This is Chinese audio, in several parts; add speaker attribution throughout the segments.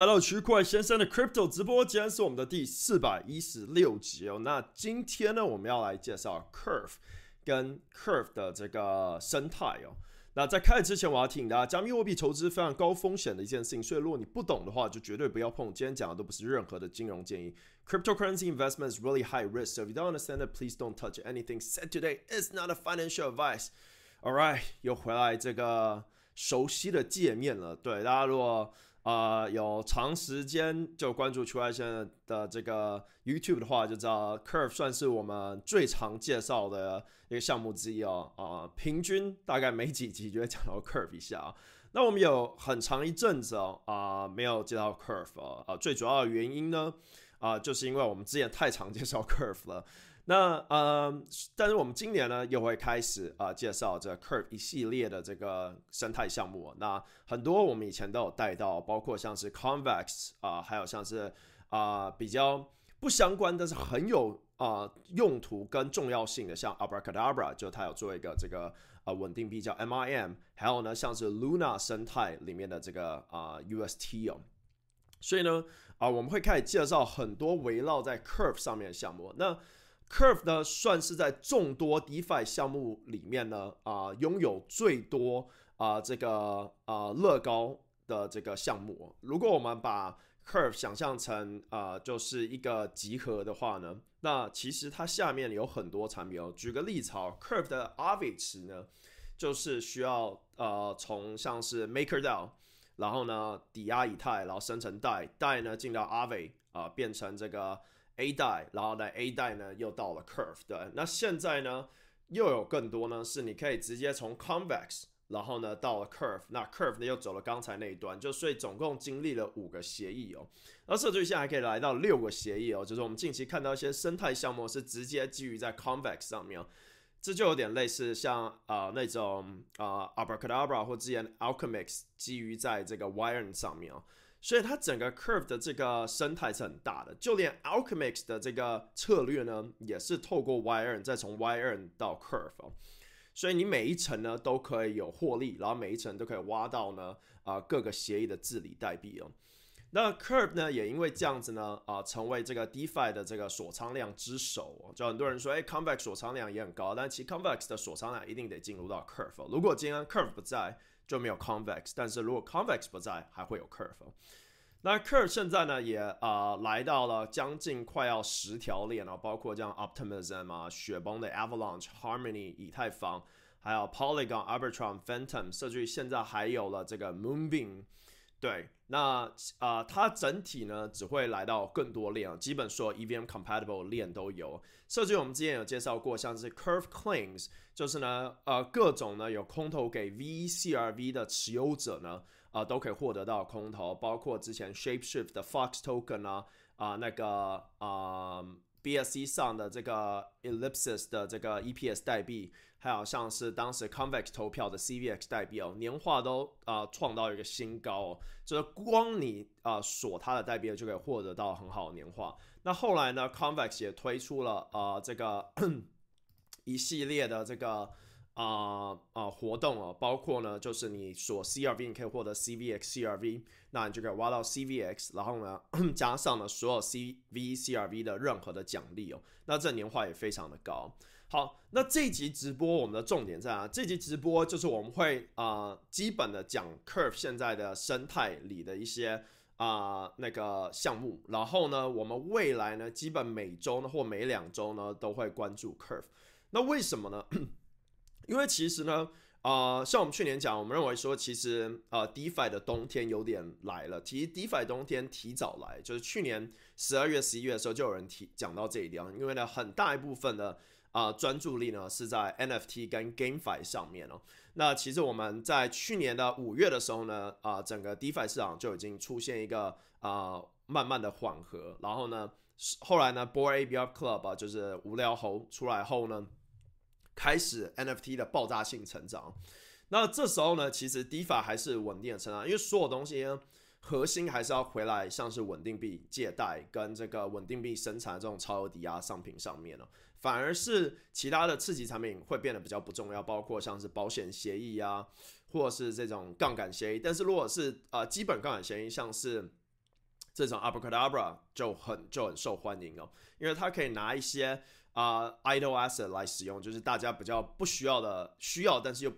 Speaker 1: Hello，区块先生的 Crypto 直播，今天是我们的第四百一十六集哦。那今天呢，我们要来介绍 Curve 跟 Curve 的这个生态哦。那在开始之前，我要提醒大家，加密货币投资非常高风险的一件事情，所以如果你不懂的话，就绝对不要碰。今天讲的都不是任何的金融建议。Cryptocurrency investment is really high risk, so if you don't understand it, please don't touch anything said today. It's not a financial advice. All right，又回来这个熟悉的界面了。对大家如果呃，有长时间就关注区块链的这个 YouTube 的话，就知道 Curve 算是我们最常介绍的一个项目之一哦。啊，平均大概每几集就会讲到 Curve 一下啊。那我们有很长一阵子哦，啊，没有介绍 Curve 哦。啊，最主要的原因呢，啊，就是因为我们之前太常介绍 Curve 了。那呃，但是我们今年呢又会开始啊介绍这 Curve 一系列的这个生态项目。那很多我们以前都有带到，包括像是 Convex 啊，还有像是啊比较不相关，但是很有啊用途跟重要性的，像 Abracadabra，就它有做一个这个啊稳定币叫 MIM，还有呢像是 Luna 生态里面的这个啊 UST 哦。所以呢啊我们会开始介绍很多围绕在 Curve 上面的项目。那 Curve 呢，算是在众多 DeFi 项目里面呢，啊，拥有最多啊这个啊乐高的这个项目。如果我们把 Curve 想象成啊就是一个集合的话呢，那其实它下面有很多产品哦。举个例子，Curve 的 AVI 池呢，就是需要呃从像是 MakerDAO，然后呢抵押以太，然后生成代代呢进到 AVI 啊，变成这个。A 代，然后呢 A 代呢又到了 Curve，对，那现在呢又有更多呢，是你可以直接从 Convex，然后呢到了 Curve，那 Curve 呢又走了刚才那一段，就所以总共经历了五个协议哦，那社区现在还可以来到六个协议哦，就是我们近期看到一些生态项目是直接基于在 Convex 上面，这就有点类似像啊那种啊 Abracadabra 或之前 Alchemix 基于在这个 Wire 上面哦。所以它整个 curve 的这个生态是很大的，就连 Alchemix 的这个策略呢，也是透过 y r n 再从 y r n 到 curve 哦，所以你每一层呢都可以有获利，然后每一层都可以挖到呢啊各个协议的治理代币哦。那 curve 呢也因为这样子呢啊成为这个 DeFi 的这个锁仓量之首哦，就很多人说哎 Convex 锁仓量也很高，但其实 Convex 的锁仓量一定得进入到 curve，如果今天 curve 不在。就没有 convex，但是如果 convex 不在，还会有 curve。那 curve 现在呢，也啊来到了将近快要十条链了，包括像 optimism 啊、雪崩的 avalanche、harmony、以太坊，还有 polygon、arbitrum、phantom，甚至于现在还有了这个 moonbeam。对，那啊，它整体呢只会来到更多链，基本说 EVM compatible 链都有。甚至我们之前有介绍过，像是 Curve Claims，就是呢，呃，各种呢有空投给 VCRV 的持有者呢，啊，都可以获得到空投，包括之前 Shapeshift 的 Fox Token 啊，啊，那个啊。BSC 上的这个 Ellipsis 的这个 EPS 代币，还有像是当时 Convex 投票的 CVX 代币哦，年化都啊创到一个新高哦，就是光你啊锁它的代币就可以获得到很好的年化。那后来呢，Convex 也推出了啊这个 一系列的这个。啊啊活动哦，包括呢，就是你锁 CRV，你可以获得 CVX CRV，那你就可以挖到 CVX，然后呢，加上了所有 CV CRV 的任何的奖励哦，那这年化也非常的高。好，那这集直播我们的重点在哪？这集直播就是我们会啊基本的讲 Curve 现在的生态里的一些啊那个项目，然后呢，我们未来呢，基本每周呢或每两周呢都会关注 Curve。那为什么呢？因为其实呢，啊，像我们去年讲，我们认为说，其实呃，DeFi 的冬天有点来了。其实 DeFi 冬天提早来，就是去年十二月、十一月的时候就有人提讲到这一点。因为呢，很大一部分的啊专注力呢是在 NFT 跟 GameFi 上面哦。那其实我们在去年的五月的时候呢，啊，整个 DeFi 市场就已经出现一个啊慢慢的缓和。然后呢，后来呢 b o r AB Club 啊，就是无聊猴出来后呢。开始 NFT 的爆炸性成长，那这时候呢，其实 DeFi 还是稳定的成长，因为所有东西呢核心还是要回来，像是稳定币借贷跟这个稳定币生产这种超额抵押商品上面了，反而是其他的刺激产品会变得比较不重要，包括像是保险协议啊，或是这种杠杆协议。但是如果是呃基本杠杆协议，像是这种 Abracadabra 就很就很受欢迎哦，因为它可以拿一些啊 idle asset 来使用，就是大家比较不需要的需要，但是又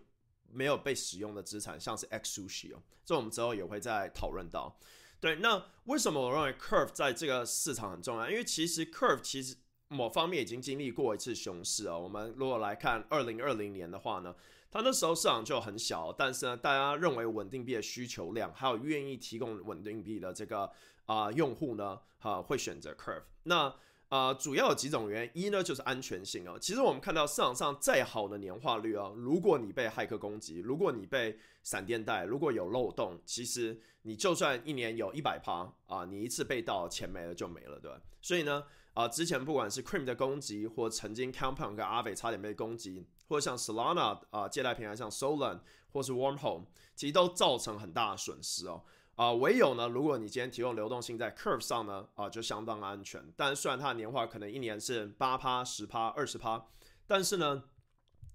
Speaker 1: 没有被使用的资产，像是 X Sushi 哦，这我们之后也会再讨论到。对，那为什么我认为 Curve 在这个市场很重要？因为其实 Curve 其实某方面已经经历过一次熊市啊。我们如果来看二零二零年的话呢，它那时候市场就很小，但是呢，大家认为稳定币的需求量还有愿意提供稳定币的这个啊用户呢，哈会选择 Curve。那啊，主要有几种原因，一呢就是安全性哦。其实我们看到市场上再好的年化率啊，如果你被骇客攻击，如果你被闪电贷，如果有漏洞，其实你就算一年有一百趴啊，你一次被盗，钱没了就没了，对吧？所以呢，啊，之前不管是 Cream 的攻击，或曾经 Compound 跟 Aave 差点被攻击，或者像 Solana 啊借贷平台像 Solan 或是 Wormhole，其实都造成很大的损失哦。啊，唯有呢，如果你今天提供流动性在 Curve 上呢，啊，就相当安全。但虽然它的年化可能一年是八趴、十趴、二十趴，但是呢，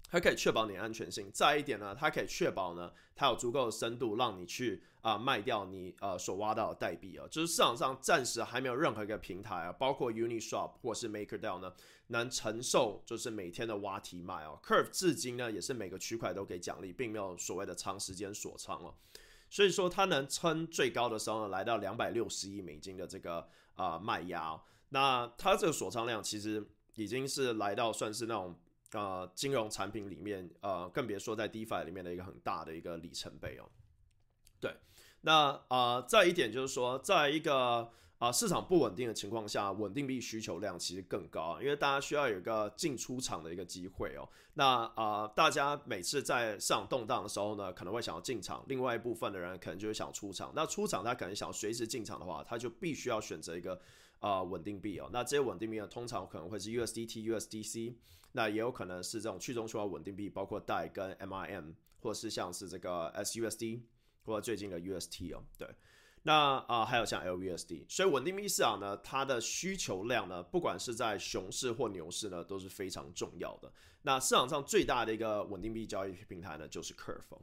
Speaker 1: 它可以确保你安全性。再一点呢，它可以确保呢，它有足够的深度让你去啊卖掉你呃所挖到的代币啊。就是市场上暂时还没有任何一个平台啊，包括 Uniswap 或是 MakerDAO 呢，能承受就是每天的挖提卖哦。Curve 至今呢，也是每个区块都给奖励，并没有所谓的长时间锁仓了。所以说它能撑最高的时候呢，来到两百六十亿美金的这个啊卖压。那它这个锁仓量其实已经是来到算是那种呃金融产品里面呃，更别说在 DeFi 里面的一个很大的一个里程碑哦。对，那啊再一点就是说，在一个啊，市场不稳定的情况下，稳定币需求量其实更高，因为大家需要有一个进出场的一个机会哦。那啊，大家每次在市场动荡的时候呢，可能会想要进场，另外一部分的人可能就是想出场。那出场他可能想随时进场的话，他就必须要选择一个啊稳定币哦。那这些稳定币呢，通常可能会是 USDT、USDC，那也有可能是这种去中心化稳定币，包括代跟 MIM，或者是像是这个 SUSD 或者最近的 UST 哦，对。那啊，还有像 LVSD，所以稳定币市场呢，它的需求量呢，不管是在熊市或牛市呢，都是非常重要的。那市场上最大的一个稳定币交易平台呢，就是 Curve。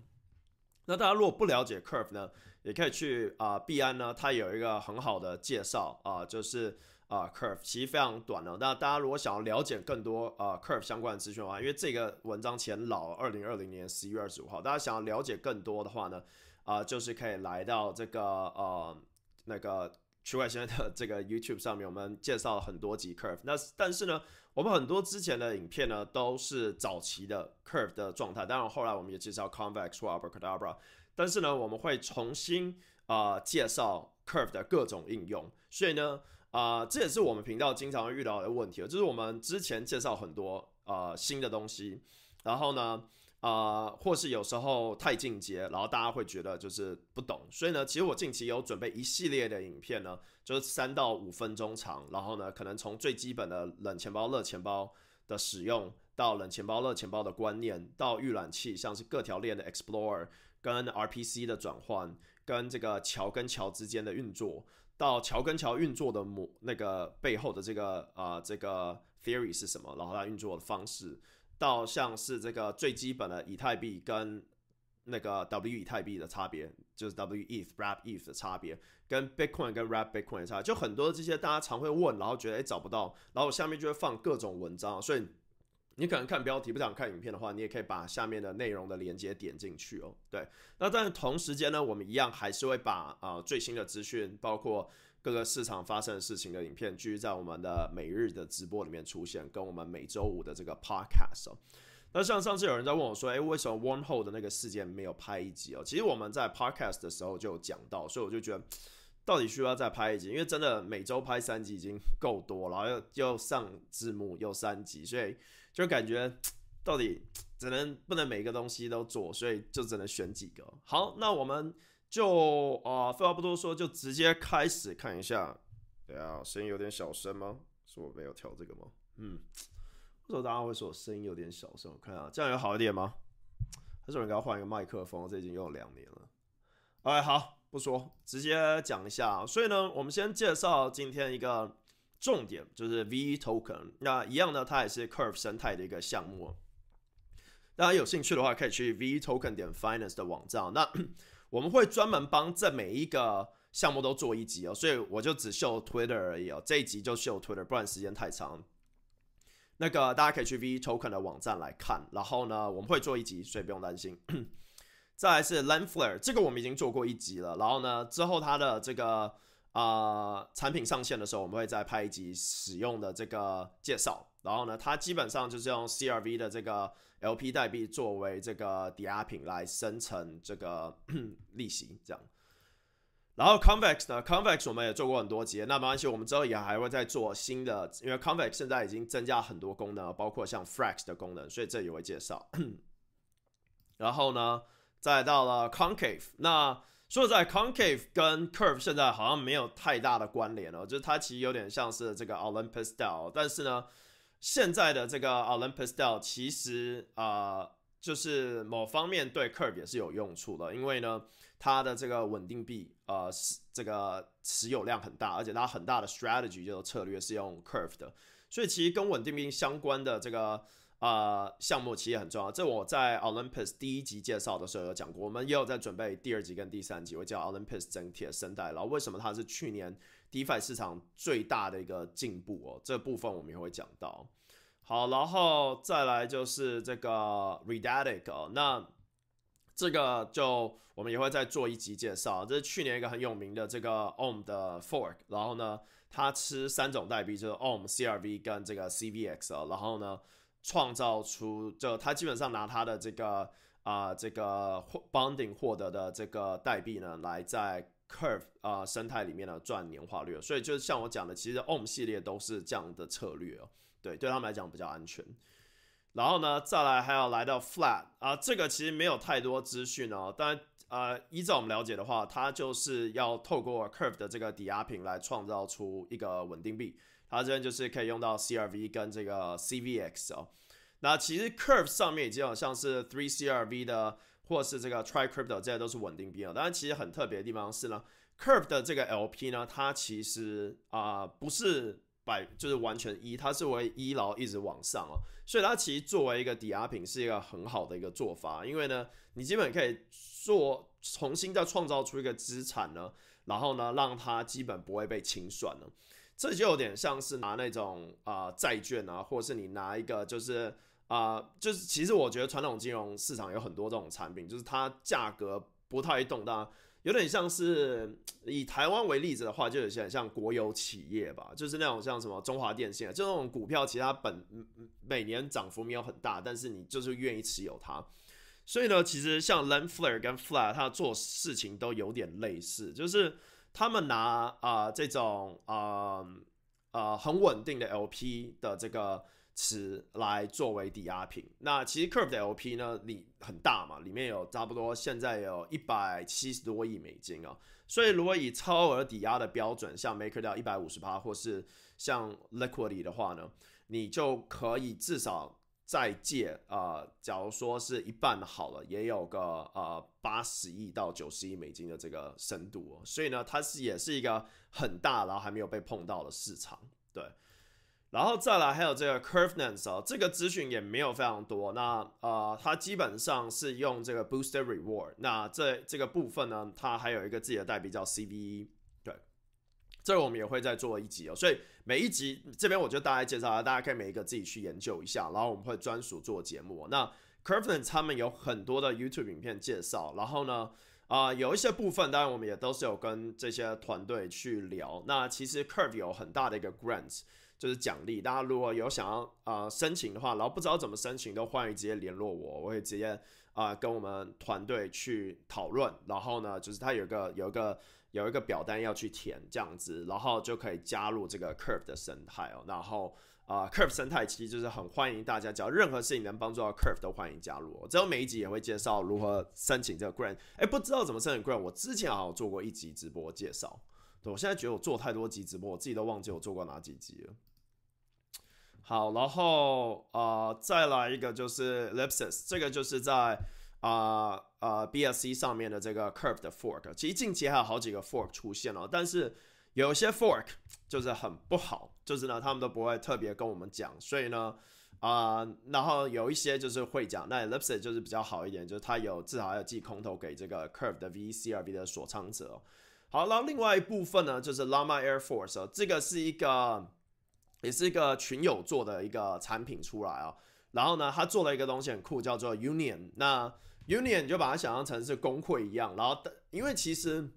Speaker 1: 那大家如果不了解 Curve 呢，也可以去啊币安呢，它有一个很好的介绍啊，就是啊 Curve 其实非常短的。那大家如果想要了解更多啊 Curve 相关的资讯的话，因为这个文章前老，二零二零年十一月二十五号，大家想要了解更多的话呢？啊，就是可以来到这个呃那个区块链的 这个 YouTube 上面，我们介绍了很多集 Curve。那但是呢，我们很多之前的影片呢都是早期的 Curve 的状态，当然后来我们也介绍 Convex 或 Abracadabra。但是呢，我们会重新啊介绍 Curve 的各种应用。所以呢，啊这也是我们频道经常遇到的问题，就是我们之前介绍很多啊新的东西，然后呢。啊，或是有时候太进阶，然后大家会觉得就是不懂，所以呢，其实我近期有准备一系列的影片呢，就是三到五分钟长，然后呢，可能从最基本的冷钱包、热钱包的使用，到冷钱包、热钱包的观念，到预览器，像是各条链的 Explorer 跟 RPC 的转换，跟这个桥跟桥之间的运作，到桥跟桥运作的模那个背后的这个啊这个 theory 是什么，然后它运作的方式。到像是这个最基本的以太币跟那个 W 以太币的差别，就是 W ETH Wrap ETH 的差别，跟 Bitcoin 跟 RapBitcoin 的差，就很多这些大家常会问，然后觉得诶找不到，然后我下面就会放各种文章，所以你可能看标题不想看影片的话，你也可以把下面的内容的连接点进去哦。对，那但是同时间呢，我们一样还是会把啊最新的资讯，包括。各个市场发生的事情的影片，继续在我们的每日的直播里面出现，跟我们每周五的这个 podcast 哦。那像上次有人在问我说，哎，为什么 One Hole 的那个事件没有拍一集哦？其实我们在 podcast 的时候就有讲到，所以我就觉得到底需要再拍一集，因为真的每周拍三集已经够多了，然后又又上字幕又三集，所以就感觉到底只能不能每个东西都做，所以就只能选几个。好，那我们。就啊，废话不多说，就直接开始看一下。对啊，声音有点小声吗？是我没有调这个吗？嗯，为什么大家会说我声音有点小声？我看啊，这样有好一点吗？还是我应该换一个麦克风？这已经用了两年了。哎，好，不说，直接讲一下。所以呢，我们先介绍今天一个重点，就是 V Token。那一样呢，它也是 Curve 生态的一个项目。大家有兴趣的话，可以去 V Token 点 Finance 的网站。那我们会专门帮这每一个项目都做一集哦，所以我就只秀 Twitter 而已哦，这一集就秀 Twitter，不然时间太长。那个大家可以去 V Token 的网站来看，然后呢，我们会做一集，所以不用担心。再来是 Landflare，这个我们已经做过一集了，然后呢，之后它的这个啊产品上线的时候，我们会再拍一集使用的这个介绍。然后呢，它基本上就是用 CRV 的这个 LP 代币作为这个抵押品来生成这个 利息，这样。然后 Convex 呢，Convex 我们也做过很多集，那没关系，我们之后也还会再做新的，因为 Convex 现在已经增加很多功能，包括像 Frax 的功能，所以这也会介绍。然后呢，再到了 Concave，那说实在，Concave 跟 Curve 现在好像没有太大的关联了，就是它其实有点像是这个 Olympus Style，但是呢。现在的这个 Olympus Style 其实啊，就是某方面对 Curve 也是有用处的，因为呢，它的这个稳定币呃是这个持有量很大，而且它很大的 strategy 就是策略是用 Curve 的，所以其实跟稳定币相关的这个啊项目其实很重要。这我在 Olympus 第一集介绍的时候有讲过，我们也有在准备第二集跟第三集，会叫 Olympus 整体的生态，然后为什么它是去年。DeFi 市场最大的一个进步哦，这部分我们也会讲到。好，然后再来就是这个 Redatic 哦，那这个就我们也会再做一集介绍。这是去年一个很有名的这个 OM 的 Fork，然后呢，它吃三种代币，就是 OM、CRV 跟这个 CVX 哦，然后呢，创造出就它基本上拿它的这个啊这个 Bonding 获得的这个代币呢，来在 Curve 啊生态里面的赚年化率，所以就是像我讲的，其实 OM 系列都是这样的策略哦，对，对他们来讲比较安全。然后呢，再来还要来到 Flat 啊，这个其实没有太多资讯哦，但呃，依照我们了解的话，它就是要透过 Curve 的这个抵押品来创造出一个稳定币，它这边就是可以用到 CRV 跟这个 CVX 哦。那其实 Curve 上面已经有像是 Three CRV 的。或是这个 Try Crypto 这些都是稳定币啊，当然其实很特别的地方是呢，Curve 的这个 LP 呢，它其实啊不是百就是完全一，它是为一然后一直往上哦，所以它其实作为一个抵押品是一个很好的一个做法，因为呢，你基本可以做重新再创造出一个资产呢，然后呢让它基本不会被清算了，这就有点像是拿那种啊债券啊，或是你拿一个就是。啊，就是其实我觉得传统金融市场有很多这种产品，就是它价格不太动荡，有点像是以台湾为例子的话，就有些像国有企业吧，就是那种像什么中华电信，就那种股票，其实它本每年涨幅没有很大，但是你就是愿意持有它。所以呢，其实像 Landflare 跟 Flat，它做事情都有点类似，就是他们拿啊这种啊啊很稳定的 LP 的这个。词来作为抵押品，那其实 Curve 的 LP 呢，里很大嘛，里面有差不多现在有一百七十多亿美金啊，所以如果以超额抵押的标准，像 Maker 掉一百五十趴，或是像 Liquidity 的话呢，你就可以至少再借啊，假如说是一半好了，也有个呃八十亿到九十亿美金的这个深度哦，所以呢，它是也是一个很大然后还没有被碰到的市场，对。然后再来还有这个 Curvenance 哦，这个资讯也没有非常多。那呃，它基本上是用这个 Booster Reward。那这这个部分呢，它还有一个自己的代币叫 CVE。对，这个我们也会再做一集哦。所以每一集这边我就大概介绍下，大家可以每一个自己去研究一下。然后我们会专属做节目。那 Curvenance 他们有很多的 YouTube 影片介绍。然后呢，啊，有一些部分当然我们也都是有跟这些团队去聊。那其实 Curve 有很大的一个 Grant。就是奖励，大家如果有想要呃申请的话，然后不知道怎么申请，都欢迎直接联络我，我会直接啊跟我们团队去讨论。然后呢，就是他有个有一个有一个表单要去填这样子，然后就可以加入这个 Curve 的生态哦。然后啊，Curve 生态其实就是很欢迎大家，只要任何事情能帮助到 Curve 都欢迎加入。之后每一集也会介绍如何申请这个 Grant。哎，不知道怎么申请 Grant，我之前好像做过一集直播介绍。对我现在觉得我做太多集直播，我自己都忘记我做过哪几集了。好，然后呃，再来一个就是 Lipsis，这个就是在啊啊 BSC 上面的这个 Curve 的 fork。其实近期还有好几个 fork 出现了，但是有些 fork 就是很不好，就是呢他们都不会特别跟我们讲，所以呢啊，然后有一些就是会讲，那 Lipsis 就是比较好一点，就是它有至少要寄空投给这个 Curve 的 VCRV 的锁仓者。好，然后另外一部分呢，就是 Llama Air Force，这个是一个也是一个群友做的一个产品出来啊。然后呢，他做了一个东西很酷，叫做 Union。那 Union 就把它想象成是工会一样。然后，因为其实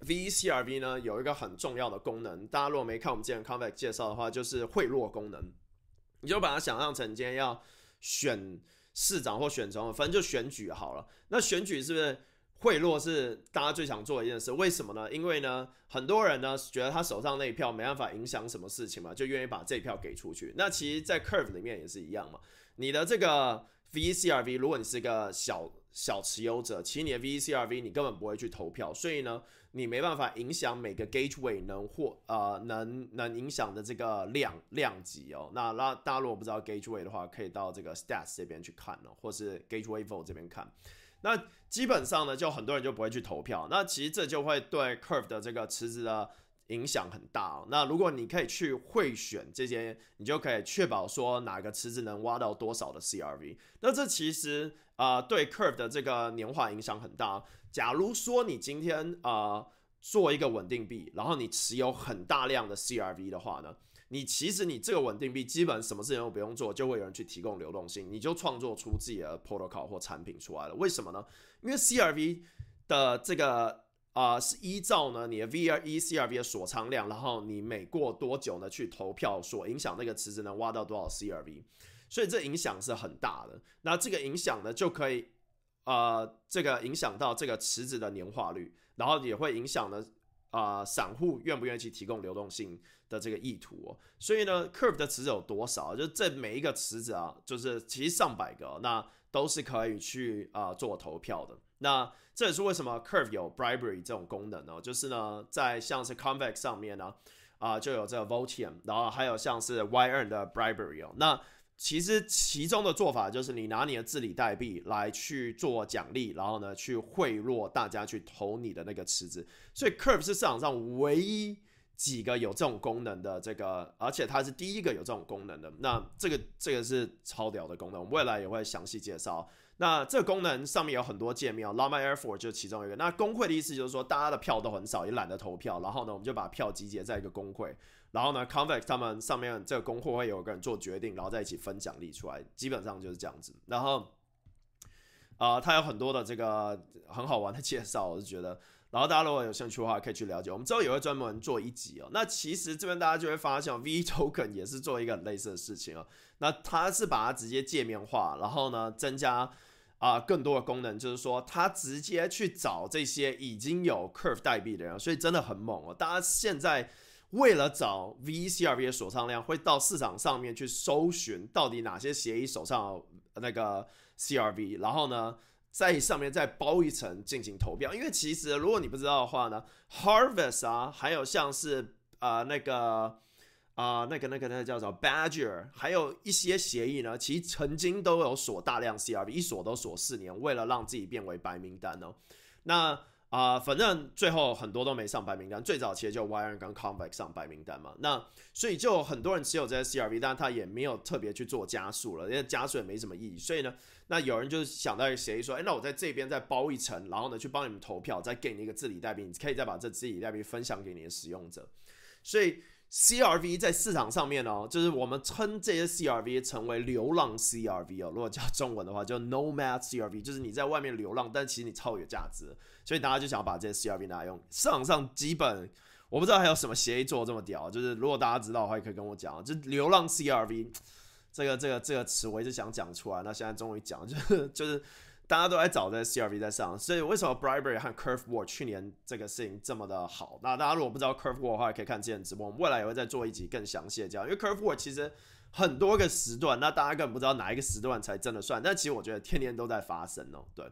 Speaker 1: VCRV 呢有一个很重要的功能，大家如果没看我们之前 Convex 介绍的话，就是贿赂功能。你就把它想象成今天要选市长或选总统，反正就选举好了。那选举是不是？贿赂是大家最想做的一件事，为什么呢？因为呢，很多人呢觉得他手上那一票没办法影响什么事情嘛，就愿意把这一票给出去。那其实，在 Curve 里面也是一样嘛。你的这个 VCRV，如果你是一个小小持有者，其实你的 VCRV 你根本不会去投票，所以呢，你没办法影响每个 Gateway 能或呃能能影响的这个量量级哦。那那大家如果不知道 Gateway 的话，可以到这个 Stats 这边去看哦，或是 Gateway Vote 这边看。那基本上呢，就很多人就不会去投票。那其实这就会对 Curve 的这个池子的影响很大。哦那如果你可以去会选这些，你就可以确保说哪个池子能挖到多少的 CRV。那这其实啊，对 Curve 的这个年化影响很大。假如说你今天啊做一个稳定币，然后你持有很大量的 CRV 的话呢？你其实你这个稳定币基本什么事情都不用做，就会有人去提供流动性，你就创作出自己的 protocol 或产品出来了。为什么呢？因为 CRV 的这个啊是依照呢你的 V R E CRV 的锁仓量，然后你每过多久呢去投票，所影响那个池子能挖到多少 CRV，所以这影响是很大的。那这个影响呢就可以呃这个影响到这个池子的年化率，然后也会影响呢啊散户愿不愿意去提供流动性。的这个意图哦，所以呢，Curve 的池子有多少？就这每一个池子啊，就是其实上百个，那都是可以去啊做投票的。那这也是为什么 Curve 有 Bribery 这种功能呢？就是呢，在像是 Convex 上面呢，啊就有这个 Votium，然后还有像是 YN 的 Bribery 哦。那其实其中的做法就是你拿你的治理代币来去做奖励，然后呢去贿赂大家去投你的那个池子。所以 Curve 是市场上唯一。几个有这种功能的这个，而且它是第一个有这种功能的。那这个这个是超屌的功能，我们未来也会详细介绍。那这个功能上面有很多界面，Llama Air Force 就是其中一个。那工会的意思就是说，大家的票都很少，也懒得投票，然后呢，我们就把票集结在一个工会，然后呢，Convex 他们上面这个工会会有个人做决定，然后在一起分奖励出来，基本上就是这样子。然后，啊，它有很多的这个很好玩的介绍，我是觉得。然后大家如果有兴趣的话，可以去了解。我们之后也会专门做一集哦。那其实这边大家就会发现，V Token 也是做一个很类似的事情哦。那它是把它直接界面化，然后呢增加啊更多的功能，就是说它直接去找这些已经有 Curve 代币的人，所以真的很猛哦。大家现在为了找 VCRV 的锁仓量，会到市场上面去搜寻到底哪些协议手上那个 CRV，然后呢？在上面再包一层进行投票，因为其实如果你不知道的话呢，Harvest 啊，还有像是啊那个啊那个那个那个叫做 Badger，还有一些协议呢，其实曾经都有锁大量 CRV，一锁都锁四年，为了让自己变为白名单哦。那啊，反正最后很多都没上白名单，最早其实就 Y N 跟 Convex 上白名单嘛。那所以就很多人持有这些 CRV，但他也没有特别去做加速了，因为加速也没什么意义。所以呢。那有人就是想到一协议说，哎，那我在这边再包一层，然后呢去帮你们投票，再给你一个治理代币，你可以再把这治理代币分享给你的使用者。所以 CRV 在市场上面哦，就是我们称这些 CRV 成为流浪 CRV 哦，如果叫中文的话叫 Nomad CRV，就是你在外面流浪，但其实你超有价值。所以大家就想要把这些 CRV 拿来用。市场上基本我不知道还有什么协议做的这么屌，就是如果大家知道的话，也可以跟我讲。就流浪 CRV。这个这个这个词我一直想讲出来，那现在终于讲，就是就是大家都在找这 CRV 在上，所以为什么 Bribery 和 Curve War 去年这个事情这么的好？那大家如果不知道 Curve War 的话，可以看之前直播，我们未来也会再做一集更详细的讲，因为 Curve War 其实很多个时段，那大家根本不知道哪一个时段才真的算，但其实我觉得天天都在发生哦，对。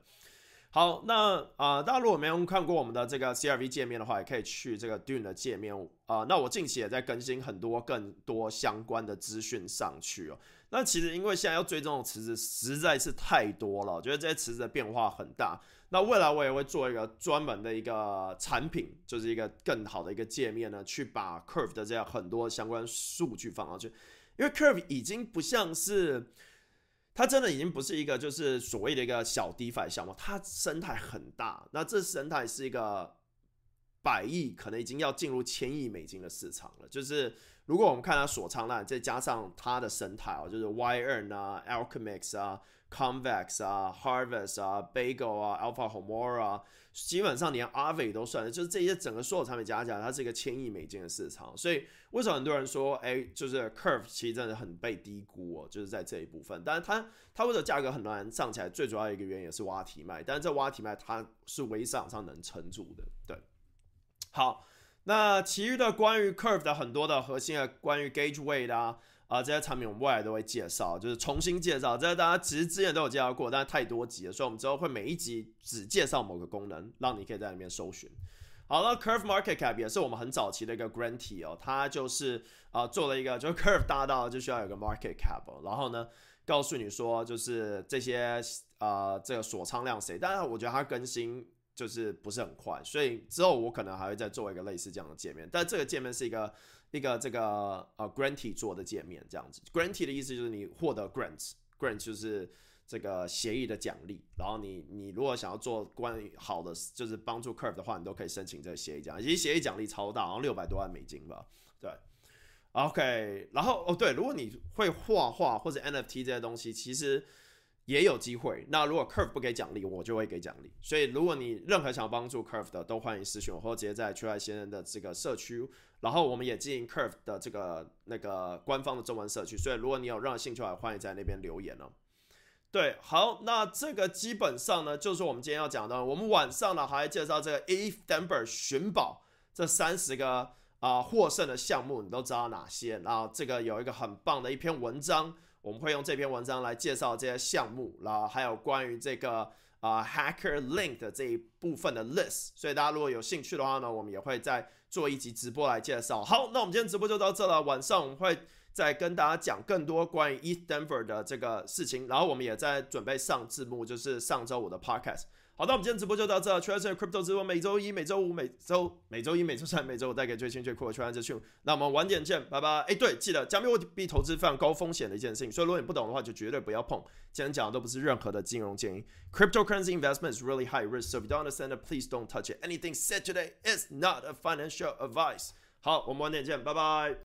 Speaker 1: 好，那啊，大家如果没有看过我们的这个 CRV 界面的话，也可以去这个 Dune 的界面啊。那我近期也在更新很多更多相关的资讯上去哦。那其实因为现在要追踪的池子实在是太多了，我觉得这些池子的变化很大。那未来我也会做一个专门的一个产品，就是一个更好的一个界面呢，去把 Curve 的这样很多相关数据放上去，因为 Curve 已经不像是。它真的已经不是一个就是所谓的一个小 DeFi 项目，它生态很大。那这生态是一个百亿，可能已经要进入千亿美金的市场了。就是如果我们看它锁仓那，再加上它的生态哦，就是 yrn 啊、Alchemix 啊。Convex 啊，Harvest 啊，Bagel 啊，Alpha Homora 啊，基本上连 Ave 都算了，就是这些整个所有产品加起来，它是一个千亿美金的市场。所以为什么很多人说，哎，就是 Curve 其实真的很被低估哦，就是在这一部分。但是它它为什么价格很难上起来？最主要一个原因也是挖题卖，但是这挖题卖它是唯一市场上能撑住的。对，好，那其余的关于 Curve 的很多的核心的关于 Gauge Weight 啊。啊，这些产品我们未来都会介绍，就是重新介绍。这些大家其实之前都有介绍过，但是太多集了，所以我们之后会每一集只介绍某个功能，让你可以在里面搜寻。好了，Curve Market Cap 也是我们很早期的一个 Grantee 哦，它就是啊做了一个，就是 Curve 大到就需要有个 Market Cap，然后呢告诉你说就是这些啊这个锁仓量谁，但是我觉得它更新就是不是很快，所以之后我可能还会再做一个类似这样的界面，但这个界面是一个。一个这个呃 grantee 做的界面这样子，grantee 的意思就是你获得 grants，grant 就是这个协议的奖励，然后你你如果想要做关于好的就是帮助 curve 的话，你都可以申请这个协议奖，其实协议奖励超大，好像六百多万美金吧，对，OK，然后哦对，如果你会画画或者 NFT 这些东西，其实。也有机会。那如果 Curve 不给奖励，我就会给奖励。所以如果你任何想帮助 Curve 的，都欢迎私信我，或者直接在区块先生的这个社区。然后我们也经营 Curve 的这个那个官方的中文社区。所以如果你有任何兴趣，也欢迎在那边留言哦。对，好，那这个基本上呢，就是我们今天要讲的。我们晚上呢，还介绍这个 ETH Denver 寻宝这三十个啊获胜的项目，你都知道哪些？然后这个有一个很棒的一篇文章。我们会用这篇文章来介绍这些项目，然后还有关于这个啊 Hacker Link 的这一部分的 list。所以大家如果有兴趣的话呢，我们也会再做一集直播来介绍。好，那我们今天直播就到这了。晚上我们会再跟大家讲更多关于 East Denver 的这个事情，然后我们也在准备上字幕，就是上周五的 Podcast。好的，我们今天直播就到这。圈圈 Crypto 直播每周一、每周五、每周每周一、每周三、每周五带给最新最酷的圈圈资讯。那我们晚点见，拜拜。哎，对，记得加密货币投资非常高风险的一件事情，所以如果你不懂的话，就绝对不要碰。今天讲的都不是任何的金融建议。Cryptocurrency investment is really high risk, so if you don't understand it, please don't touch it. Anything said today is not a financial advice. 好，我们晚点见，拜拜。